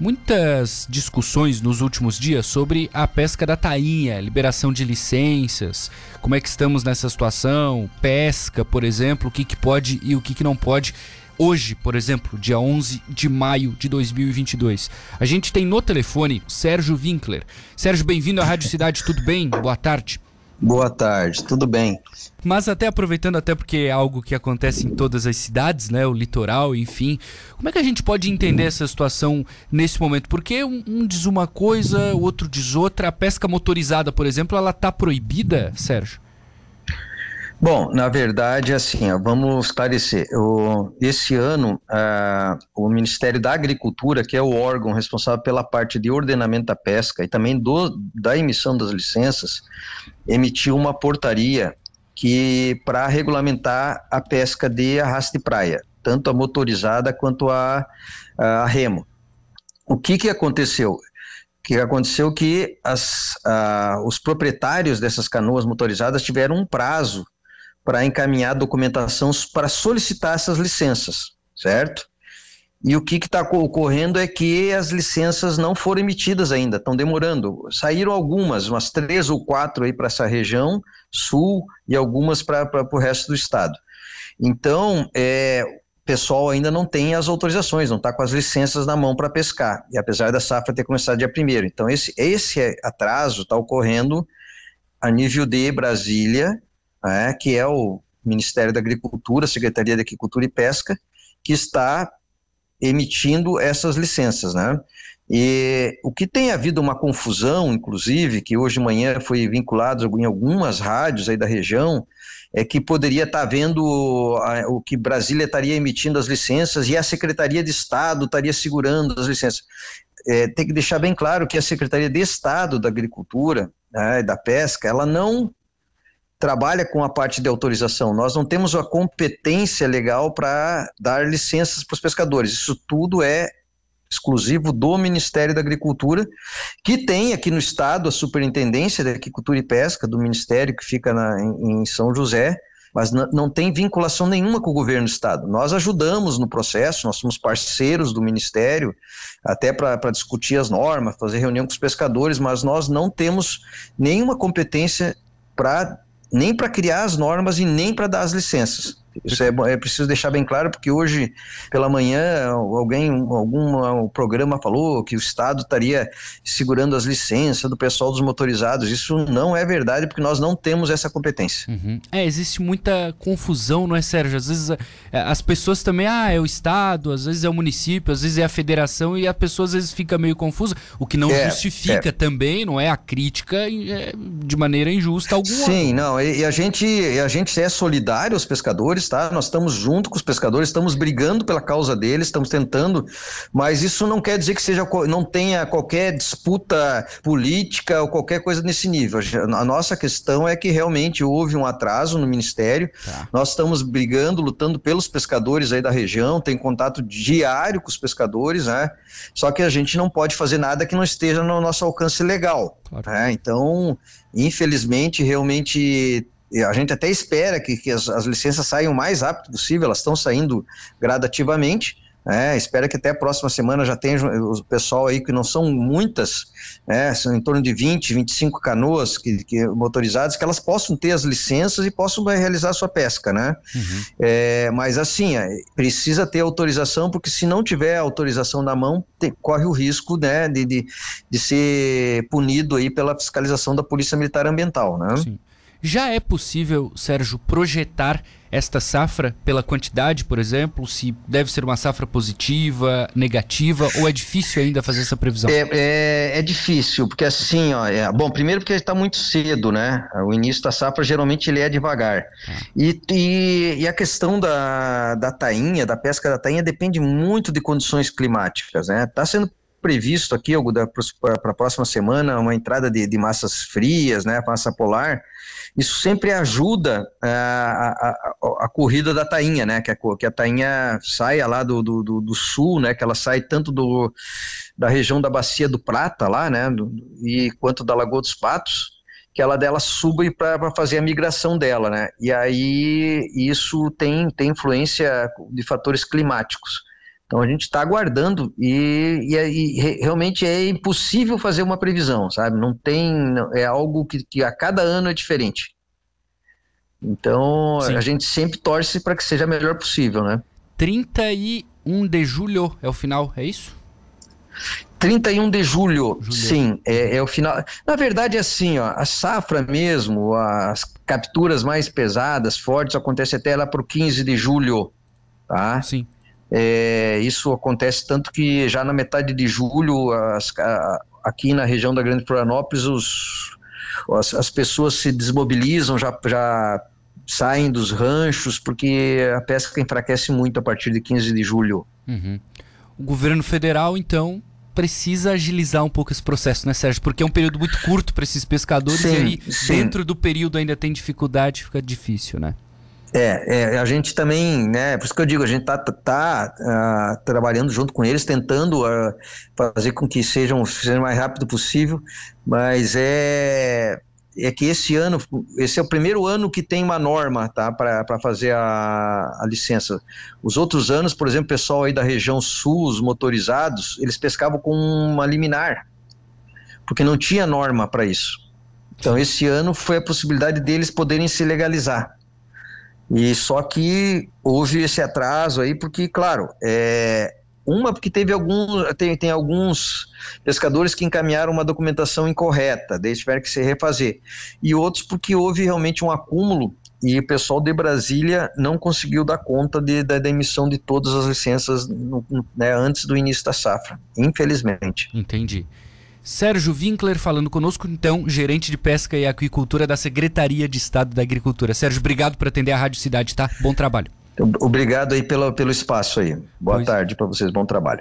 muitas discussões nos últimos dias sobre a pesca da tainha, liberação de licenças, como é que estamos nessa situação, pesca, por exemplo, o que, que pode e o que, que não pode. Hoje, por exemplo, dia 11 de maio de 2022. A gente tem no telefone Sérgio Winkler. Sérgio, bem-vindo à Rádio Cidade, tudo bem? Boa tarde. Boa tarde, tudo bem? Mas até aproveitando, até porque é algo que acontece em todas as cidades, né? O litoral, enfim. Como é que a gente pode entender essa situação nesse momento? Porque um, um diz uma coisa, o outro diz outra. A pesca motorizada, por exemplo, ela está proibida, Sérgio? Bom, na verdade, assim, ó, vamos esclarecer. O, esse ano, uh, o Ministério da Agricultura, que é o órgão responsável pela parte de ordenamento da pesca e também do, da emissão das licenças, emitiu uma portaria que para regulamentar a pesca de arraste de praia, tanto a motorizada quanto a, a remo. O que que aconteceu? que aconteceu que as, os proprietários dessas canoas motorizadas tiveram um prazo para encaminhar documentação para solicitar essas licenças, certo? E o que está ocorrendo é que as licenças não foram emitidas ainda, estão demorando. Saíram algumas, umas três ou quatro aí para essa região sul e algumas para o resto do estado. Então, é, o pessoal ainda não tem as autorizações, não está com as licenças na mão para pescar, e apesar da safra ter começado dia primeiro. Então, esse, esse atraso está ocorrendo a nível de Brasília né, que é o Ministério da Agricultura, Secretaria de Agricultura e Pesca, que está emitindo essas licenças, né? E o que tem havido uma confusão, inclusive, que hoje de manhã foi vinculado em algumas rádios aí da região, é que poderia estar vendo o que Brasília estaria emitindo as licenças e a Secretaria de Estado estaria segurando as licenças. É, tem que deixar bem claro que a Secretaria de Estado da Agricultura né, e da Pesca, ela não trabalha com a parte de autorização. Nós não temos a competência legal para dar licenças para os pescadores. Isso tudo é exclusivo do Ministério da Agricultura, que tem aqui no estado a Superintendência de Agricultura e Pesca do Ministério, que fica na, em, em São José, mas não tem vinculação nenhuma com o governo do estado. Nós ajudamos no processo, nós somos parceiros do Ministério, até para discutir as normas, fazer reunião com os pescadores, mas nós não temos nenhuma competência para nem para criar as normas e nem para dar as licenças. Isso é, é, preciso deixar bem claro, porque hoje pela manhã alguém, algum programa falou que o Estado estaria segurando as licenças do pessoal dos motorizados. Isso não é verdade, porque nós não temos essa competência. Uhum. É, existe muita confusão, não é, Sérgio? Às vezes é, as pessoas também, ah, é o Estado, às vezes é o município, às vezes é a federação, e a pessoa às vezes fica meio confusa, o que não é, justifica é. também, não é a crítica é, de maneira injusta alguma. Sim, não, e, e a gente, a gente é solidário aos pescadores pescadores, tá? Nós estamos junto com os pescadores, estamos brigando pela causa deles, estamos tentando, mas isso não quer dizer que seja não tenha qualquer disputa política ou qualquer coisa nesse nível. A nossa questão é que realmente houve um atraso no ministério. Tá. Nós estamos brigando, lutando pelos pescadores aí da região, tem contato diário com os pescadores, né? Só que a gente não pode fazer nada que não esteja no nosso alcance legal. Claro. Né? Então, infelizmente, realmente a gente até espera que, que as, as, licenças saiam o mais rápido possível, elas estão saindo gradativamente. É, espera que até a próxima semana já tenha o pessoal aí, que não são muitas, né, são em torno de 20, 25 canoas que, que, motorizadas, que elas possam ter as licenças e possam realizar a sua pesca, né? Uhum. É, mas assim, é, precisa ter autorização, porque se não tiver autorização na mão, tem, corre o risco né, de, de, de, ser punido aí pela fiscalização da Polícia Militar Ambiental, né? Sim. Já é possível, Sérgio, projetar esta safra pela quantidade, por exemplo, se deve ser uma safra positiva, negativa, ou é difícil ainda fazer essa previsão? É, é, é difícil, porque assim, ó, é, bom, primeiro porque está muito cedo, né? O início da safra geralmente ele é devagar. Ah. E, e, e, a questão da, da tainha, da pesca da tainha, depende muito de condições climáticas, né? Está sendo previsto aqui para a próxima semana uma entrada de, de massas frias, né, massa polar, isso sempre ajuda a, a, a, a, corrida da tainha, né? Que a, que a tainha saia lá do, do, do, do, sul, né? Que ela sai tanto do, da região da bacia do Prata lá, né? Do, e quanto da Lagoa dos Patos, que ela dela suba para fazer a migração dela, né? E aí isso tem, tem influência de fatores climáticos. Então a gente está aguardando e, e, e, realmente é impossível fazer uma previsão, sabe? Não tem, é algo que, que a cada ano é diferente. Então Sim. a gente sempre torce para que seja a melhor possível, né? 31 de julho é o final, é isso? 31 de julho, julho. sim, é, é, o final. Na verdade, é assim, ó, a safra mesmo, as capturas mais pesadas, fortes, acontece até lá para o 15 de julho, tá? Sim. É, isso acontece tanto que já na metade de julho, as, a, aqui na região da Grande Florianópolis, os, as, as, pessoas se desmobilizam, já, já saem dos ranchos, porque a pesca enfraquece muito a partir de 15 de julho. Uhum. O governo federal, então, precisa agilizar um pouco esse processo, né, Sérgio? Porque é um período muito curto para esses pescadores sim, e aí, sim. dentro do período ainda tem dificuldade, fica difícil, né? É, é, a gente também, né, por isso que eu digo, a gente tá, tá uh, trabalhando junto com eles, tentando uh, fazer com que sejam, seja o mais rápido possível, mas é, é que esse ano, esse é o primeiro ano que tem uma norma, tá, para fazer a, a licença. Os outros anos, por exemplo, o pessoal aí da região sul, os motorizados, eles pescavam com uma liminar, porque não tinha norma para isso. Então, esse ano foi a possibilidade deles poderem se legalizar. E só que houve esse atraso aí, porque, claro, é, uma porque teve alguns, tem, tem alguns pescadores que encaminharam uma documentação incorreta, daí tiveram que se refazer. E outros porque houve realmente um acúmulo e o pessoal de Brasília não conseguiu dar conta de, da, da emissão de todas as licenças no, né, antes do início da safra, infelizmente. Entendi. Sérgio Winkler falando conosco, então, gerente de pesca e aquicultura da Secretaria de Estado da Agricultura. Sérgio, obrigado por atender a Rádio Cidade, tá? Bom trabalho. Obrigado aí pelo, pelo espaço aí. Boa pois. tarde para vocês, bom trabalho.